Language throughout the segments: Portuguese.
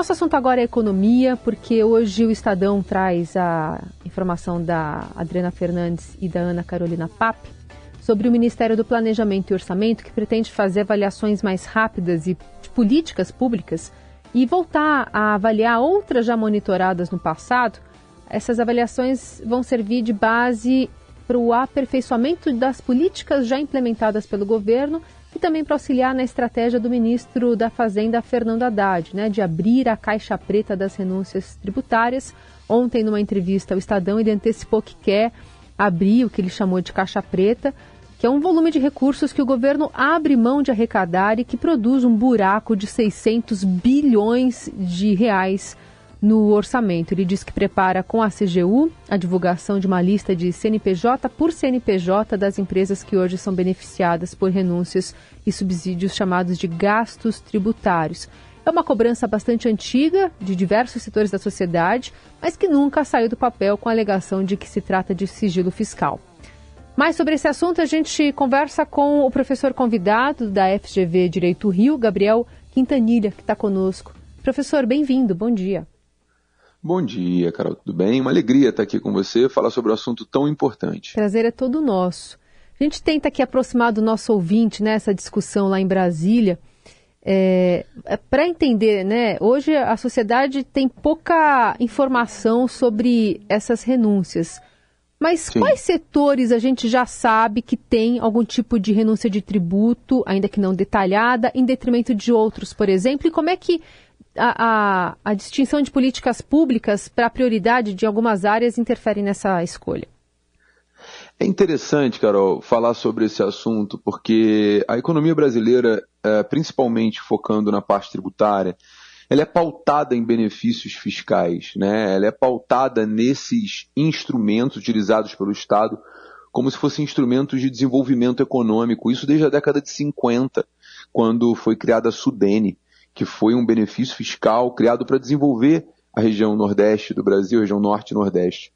Nosso assunto agora é economia, porque hoje o Estadão traz a informação da Adriana Fernandes e da Ana Carolina Pape sobre o Ministério do Planejamento e Orçamento, que pretende fazer avaliações mais rápidas e de políticas públicas e voltar a avaliar outras já monitoradas no passado. Essas avaliações vão servir de base para o aperfeiçoamento das políticas já implementadas pelo governo e também para auxiliar na estratégia do ministro da Fazenda, Fernando Haddad, né, de abrir a caixa preta das renúncias tributárias. Ontem, numa entrevista ao Estadão, ele antecipou que quer abrir o que ele chamou de caixa preta, que é um volume de recursos que o governo abre mão de arrecadar e que produz um buraco de 600 bilhões de reais no orçamento. Ele diz que prepara com a CGU a divulgação de uma lista de CNPJ por CNPJ das empresas que hoje são beneficiadas por renúncias e subsídios chamados de gastos tributários. É uma cobrança bastante antiga de diversos setores da sociedade, mas que nunca saiu do papel com a alegação de que se trata de sigilo fiscal. Mais sobre esse assunto, a gente conversa com o professor convidado da FGV Direito Rio, Gabriel Quintanilha, que está conosco. Professor, bem-vindo, bom dia. Bom dia, Carol, tudo bem? Uma alegria estar aqui com você, falar sobre um assunto tão importante. Prazer é todo nosso. A gente tenta aqui aproximar do nosso ouvinte nessa né, discussão lá em Brasília. É, é Para entender, né? Hoje a sociedade tem pouca informação sobre essas renúncias. Mas Sim. quais setores a gente já sabe que tem algum tipo de renúncia de tributo, ainda que não detalhada, em detrimento de outros, por exemplo? E como é que a, a, distinção de políticas públicas para a prioridade de algumas áreas interfere nessa escolha? É interessante, Carol, falar sobre esse assunto, porque a economia brasileira, é, principalmente focando na parte tributária, ela é pautada em benefícios fiscais, né? ela é pautada nesses instrumentos utilizados pelo Estado como se fossem instrumentos de desenvolvimento econômico. Isso desde a década de 50, quando foi criada a Sudene, que foi um benefício fiscal criado para desenvolver a região nordeste do Brasil, região norte e nordeste.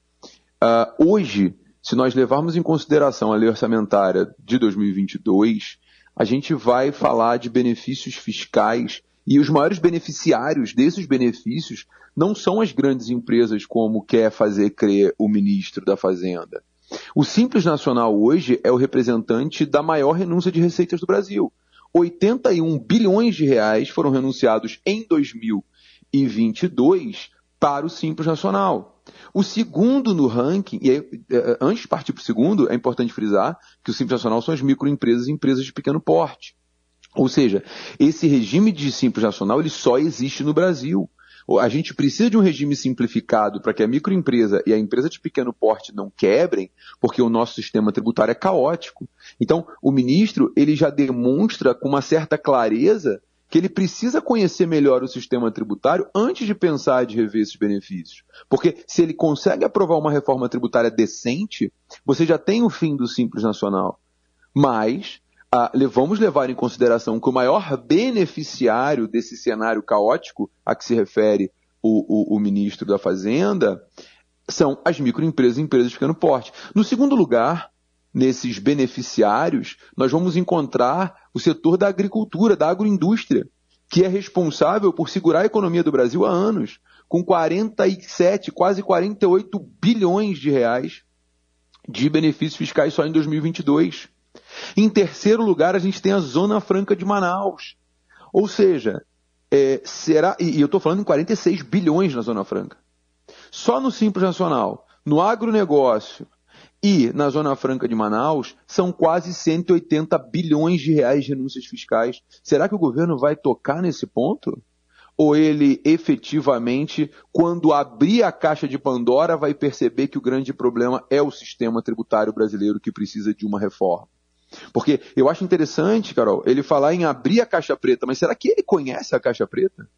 Uh, hoje, se nós levarmos em consideração a lei orçamentária de 2022, a gente vai falar de benefícios fiscais e os maiores beneficiários desses benefícios não são as grandes empresas, como quer fazer crer o ministro da Fazenda. O Simples Nacional hoje é o representante da maior renúncia de receitas do Brasil. 81 bilhões de reais foram renunciados em 2022 para o Simples Nacional. O segundo no ranking, e é, antes de partir para o segundo, é importante frisar que o Simples Nacional são as microempresas e empresas de pequeno porte. Ou seja, esse regime de simples nacional ele só existe no Brasil. A gente precisa de um regime simplificado para que a microempresa e a empresa de pequeno porte não quebrem, porque o nosso sistema tributário é caótico. Então, o ministro ele já demonstra com uma certa clareza que ele precisa conhecer melhor o sistema tributário antes de pensar de rever esses benefícios. Porque se ele consegue aprovar uma reforma tributária decente, você já tem o fim do Simples Nacional. Mas ah, vamos levar em consideração que o maior beneficiário desse cenário caótico a que se refere o, o, o ministro da Fazenda são as microempresas e empresas de pequeno porte. No segundo lugar, nesses beneficiários, nós vamos encontrar o setor da agricultura, da agroindústria, que é responsável por segurar a economia do Brasil há anos, com 47, quase 48 bilhões de reais de benefícios fiscais só em 2022. Em terceiro lugar, a gente tem a Zona Franca de Manaus. Ou seja, é, será. E, e eu estou falando em 46 bilhões na Zona Franca. Só no Simples Nacional, no agronegócio e na Zona Franca de Manaus, são quase 180 bilhões de reais de renúncias fiscais. Será que o governo vai tocar nesse ponto? Ou ele efetivamente, quando abrir a caixa de Pandora, vai perceber que o grande problema é o sistema tributário brasileiro que precisa de uma reforma? Porque eu acho interessante, Carol, ele falar em abrir a caixa preta, mas será que ele conhece a caixa preta?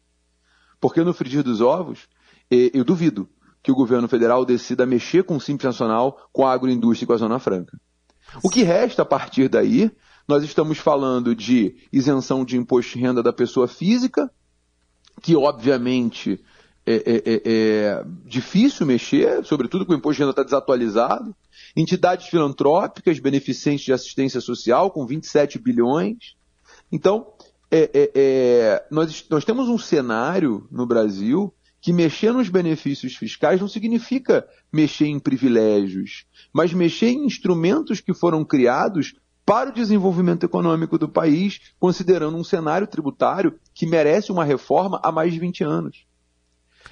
Porque no frigir dos ovos, eu duvido que o governo federal decida mexer com o Simples Nacional, com a agroindústria e com a Zona Franca. O que resta a partir daí, nós estamos falando de isenção de imposto de renda da pessoa física, que obviamente é, é, é, é difícil mexer, sobretudo com o imposto de renda está desatualizado entidades filantrópicas, beneficentes de assistência social, com 27 bilhões. Então, é, é, é, nós, nós temos um cenário no Brasil que mexer nos benefícios fiscais não significa mexer em privilégios, mas mexer em instrumentos que foram criados para o desenvolvimento econômico do país, considerando um cenário tributário que merece uma reforma há mais de 20 anos.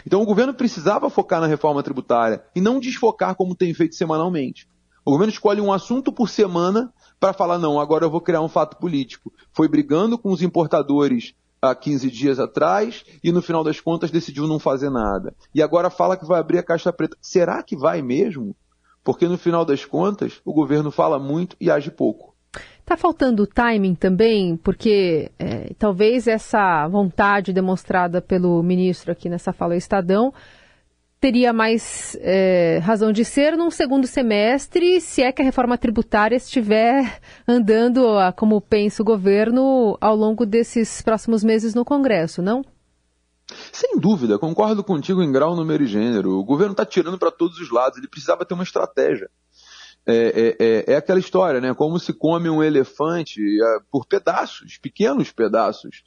Então o governo precisava focar na reforma tributária e não desfocar como tem feito semanalmente. O governo escolhe um assunto por semana para falar, não, agora eu vou criar um fato político. Foi brigando com os importadores há 15 dias atrás e no final das contas decidiu não fazer nada. E agora fala que vai abrir a caixa preta. Será que vai mesmo? Porque no final das contas o governo fala muito e age pouco. Está faltando timing também, porque é, talvez essa vontade demonstrada pelo ministro aqui nessa fala Estadão teria mais é, razão de ser num segundo semestre, se é que a reforma tributária estiver andando como pensa o governo ao longo desses próximos meses no Congresso, não? Sem dúvida, concordo contigo em grau, número e gênero. O governo está tirando para todos os lados, ele precisava ter uma estratégia. É, é, é, é, aquela história, né? Como se come um elefante é, por pedaços, pequenos pedaços.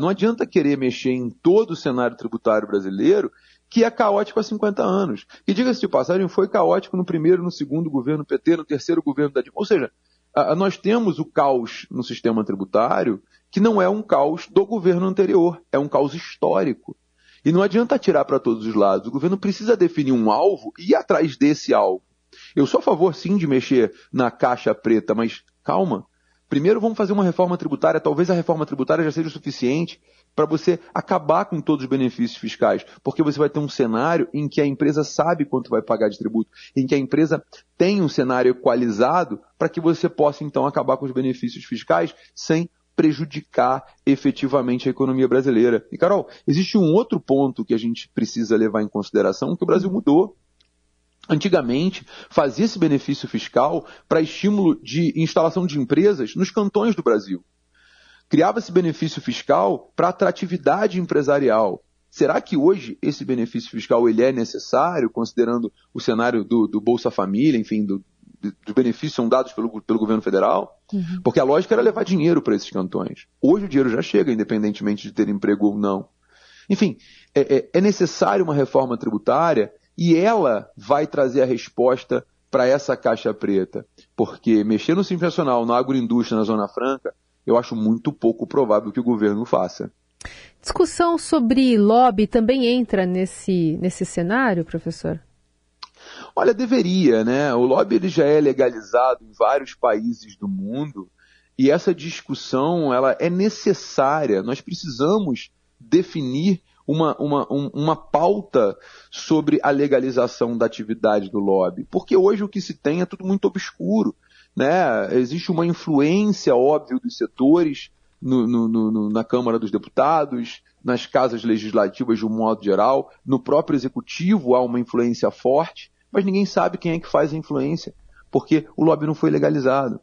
não adianta querer mexer em todo o cenário tributário brasileiro que é caótico há 50 anos. E diga-se de passagem, foi caótico no primeiro, no segundo governo PT, no terceiro governo da Dilma. Ou seja, nós temos o caos no sistema tributário que não é um caos do governo anterior, é um caos histórico. E não adianta tirar para todos os lados. O governo precisa definir um alvo e ir atrás desse alvo. Eu sou a favor, sim, de mexer na caixa preta, mas calma. Primeiro vamos fazer uma reforma tributária. Talvez a reforma tributária já seja o suficiente para você acabar com todos os benefícios fiscais, porque você vai ter um cenário em que a empresa sabe quanto vai pagar de tributo, em que a empresa tem um cenário equalizado para que você possa então acabar com os benefícios fiscais sem prejudicar efetivamente a economia brasileira. E Carol, existe um outro ponto que a gente precisa levar em consideração, que o Brasil mudou. Antigamente, fazia esse benefício fiscal para estímulo de instalação de empresas nos cantões do Brasil. Criava esse benefício fiscal para atratividade empresarial. Será que hoje esse benefício fiscal ele é necessário, considerando o cenário do, do Bolsa Família, enfim, do, dos benefícios são dados pelo, pelo governo federal? Uhum. Porque a lógica era levar dinheiro para esses cantões. Hoje o dinheiro já chega, independentemente de ter emprego ou não. Enfim, é, é, é necessário uma reforma tributária e ela vai trazer a resposta para essa caixa preta. Porque mexer no Simples Nacional, na agroindústria, na Zona Franca, eu acho muito pouco provável que o governo faça. Discussão sobre lobby também entra nesse, nesse cenário, professor? Olha, deveria, né? O lobby ele já é legalizado em vários países do mundo e essa discussão ela é necessária. Nós precisamos definir uma, uma, um, uma pauta sobre a legalização da atividade do lobby. Porque hoje o que se tem é tudo muito obscuro. Né? Existe uma influência óbvia dos setores no, no, no, na Câmara dos Deputados, nas casas legislativas de um modo geral, no próprio executivo há uma influência forte, mas ninguém sabe quem é que faz a influência, porque o lobby não foi legalizado.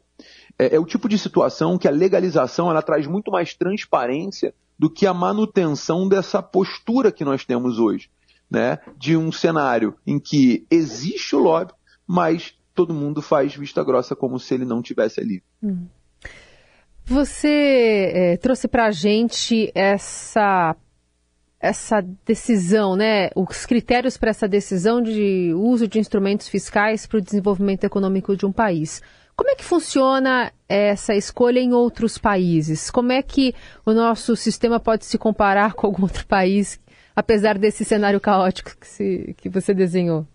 É, é o tipo de situação que a legalização ela traz muito mais transparência do que a manutenção dessa postura que nós temos hoje, né? De um cenário em que existe o lobby, mas todo mundo faz vista grossa como se ele não tivesse ali. Hum. Você é, trouxe para a gente essa essa decisão, né? Os critérios para essa decisão de uso de instrumentos fiscais para o desenvolvimento econômico de um país. Como é que funciona essa escolha em outros países? Como é que o nosso sistema pode se comparar com algum outro país, apesar desse cenário caótico que, se, que você desenhou?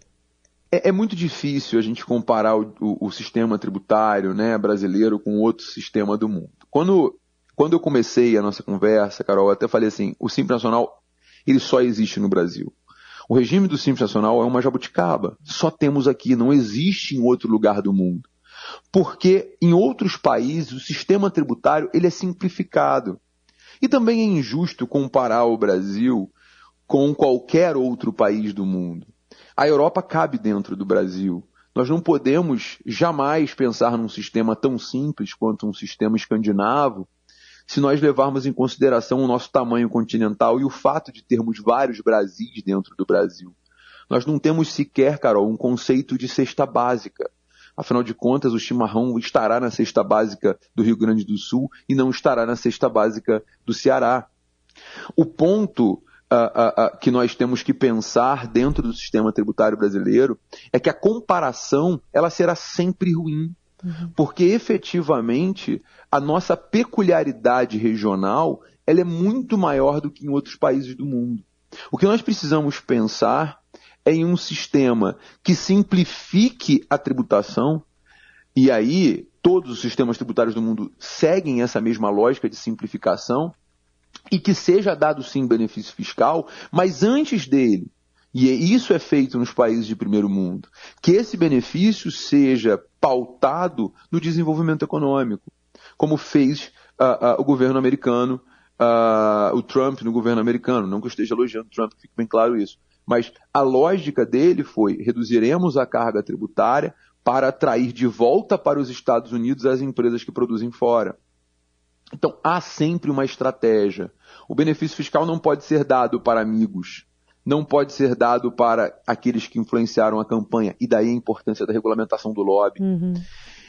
É, é, muito difícil a gente comparar o, o, o, sistema tributário né, brasileiro com outro sistema do mundo. Quando, quando eu comecei a nossa conversa, Carol, eu até falei assim, o Simples Nacional ele só existe no Brasil. O regime do Simples Nacional é uma jabuticaba. Só temos aqui, não existe em outro lugar do mundo porque em outros países o sistema tributário ele é simplificado. E também é injusto comparar o Brasil com qualquer outro país do mundo. A Europa cabe dentro do Brasil. Nós não podemos jamais pensar num sistema tão simples quanto um sistema escandinavo se nós levarmos em consideração o nosso tamanho continental e o fato de termos vários Brasis dentro do Brasil. Nós não temos sequer, Carol, um conceito de cesta básica. Afinal de contas, o chimarrão estará na cesta básica do Rio Grande do Sul e não estará na cesta básica do Ceará. O ponto uh, uh, que nós temos que pensar dentro do sistema tributário brasileiro é que a comparação ela será sempre ruim. Uhum. Porque efetivamente a nossa peculiaridade regional ela é muito maior do que em outros países do mundo. O que nós precisamos pensar é em um sistema que simplifique a tributação, e aí todos os sistemas tributários do mundo seguem essa mesma lógica de simplificação, e que seja dado sim benefício fiscal, mas antes dele, e isso é feito nos países de primeiro mundo, que esse benefício seja pautado no desenvolvimento econômico, como fez uh, uh, o governo americano, uh, o Trump no governo americano. Não que eu esteja elogiando o Trump, fique bem claro isso. Mas a lógica dele foi: reduziremos a carga tributária para atrair de volta para os Estados Unidos as empresas que produzem fora. Então há sempre uma estratégia. O benefício fiscal não pode ser dado para amigos, não pode ser dado para aqueles que influenciaram a campanha, e daí a importância da regulamentação do lobby. Uhum.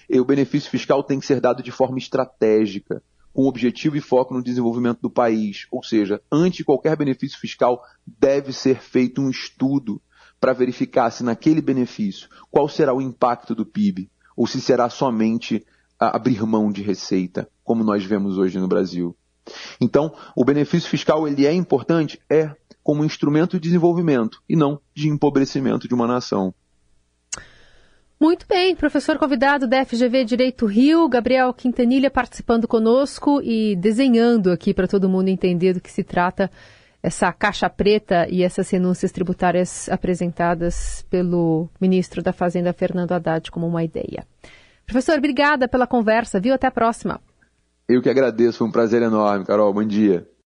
E o benefício fiscal tem que ser dado de forma estratégica com objetivo e foco no desenvolvimento do país. Ou seja, antes de qualquer benefício fiscal, deve ser feito um estudo para verificar se naquele benefício qual será o impacto do PIB, ou se será somente abrir mão de receita, como nós vemos hoje no Brasil. Então, o benefício fiscal ele é importante? É, como instrumento de desenvolvimento e não de empobrecimento de uma nação. Muito bem, professor convidado da FGV Direito Rio, Gabriel Quintanilha, participando conosco e desenhando aqui para todo mundo entender do que se trata essa caixa preta e essas renúncias tributárias apresentadas pelo ministro da Fazenda, Fernando Haddad, como uma ideia. Professor, obrigada pela conversa, viu? Até a próxima. Eu que agradeço, foi um prazer enorme, Carol. Bom dia.